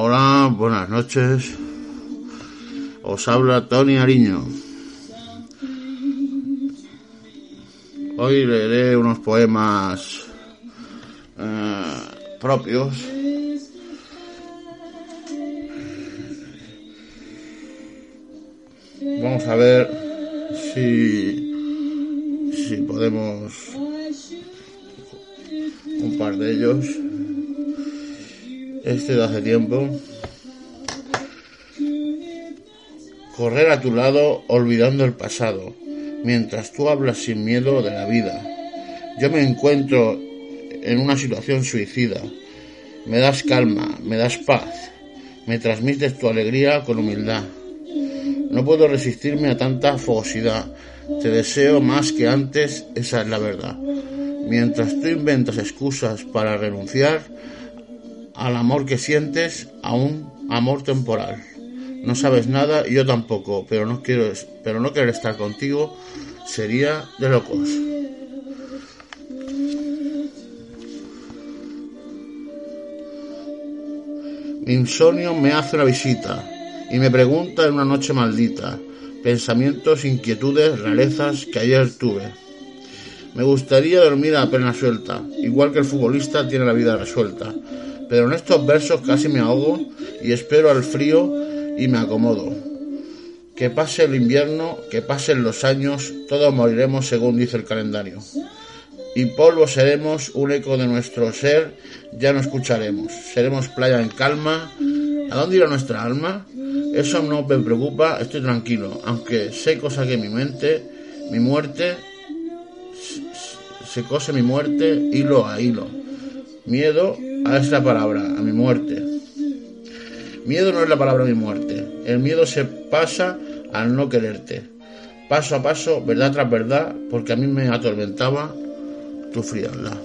Hola, buenas noches. Os habla Tony Ariño. Hoy leeré unos poemas eh, propios. Vamos a ver si, si podemos un par de ellos este de hace tiempo. Correr a tu lado olvidando el pasado, mientras tú hablas sin miedo de la vida. Yo me encuentro en una situación suicida. Me das calma, me das paz, me transmites tu alegría con humildad. No puedo resistirme a tanta fogosidad. Te deseo más que antes, esa es la verdad. Mientras tú inventas excusas para renunciar, al amor que sientes, a un amor temporal. No sabes nada yo tampoco, pero no quiero, pero no querer estar contigo sería de locos. Mi insomnio me hace una visita y me pregunta en una noche maldita pensamientos, inquietudes, rarezas que ayer tuve. Me gustaría dormir a pena suelta, igual que el futbolista tiene la vida resuelta pero en estos versos casi me ahogo y espero al frío y me acomodo. Que pase el invierno, que pasen los años, todos moriremos según dice el calendario. Y polvo seremos, un eco de nuestro ser, ya no escucharemos. Seremos playa en calma. ¿A dónde irá nuestra alma? Eso no me preocupa, estoy tranquilo, aunque sé cosa que mi mente, mi muerte, se cose mi muerte hilo a hilo. Miedo a esta palabra, a mi muerte. Miedo no es la palabra mi muerte. El miedo se pasa al no quererte. Paso a paso, verdad tras verdad, porque a mí me atormentaba tu frialdad.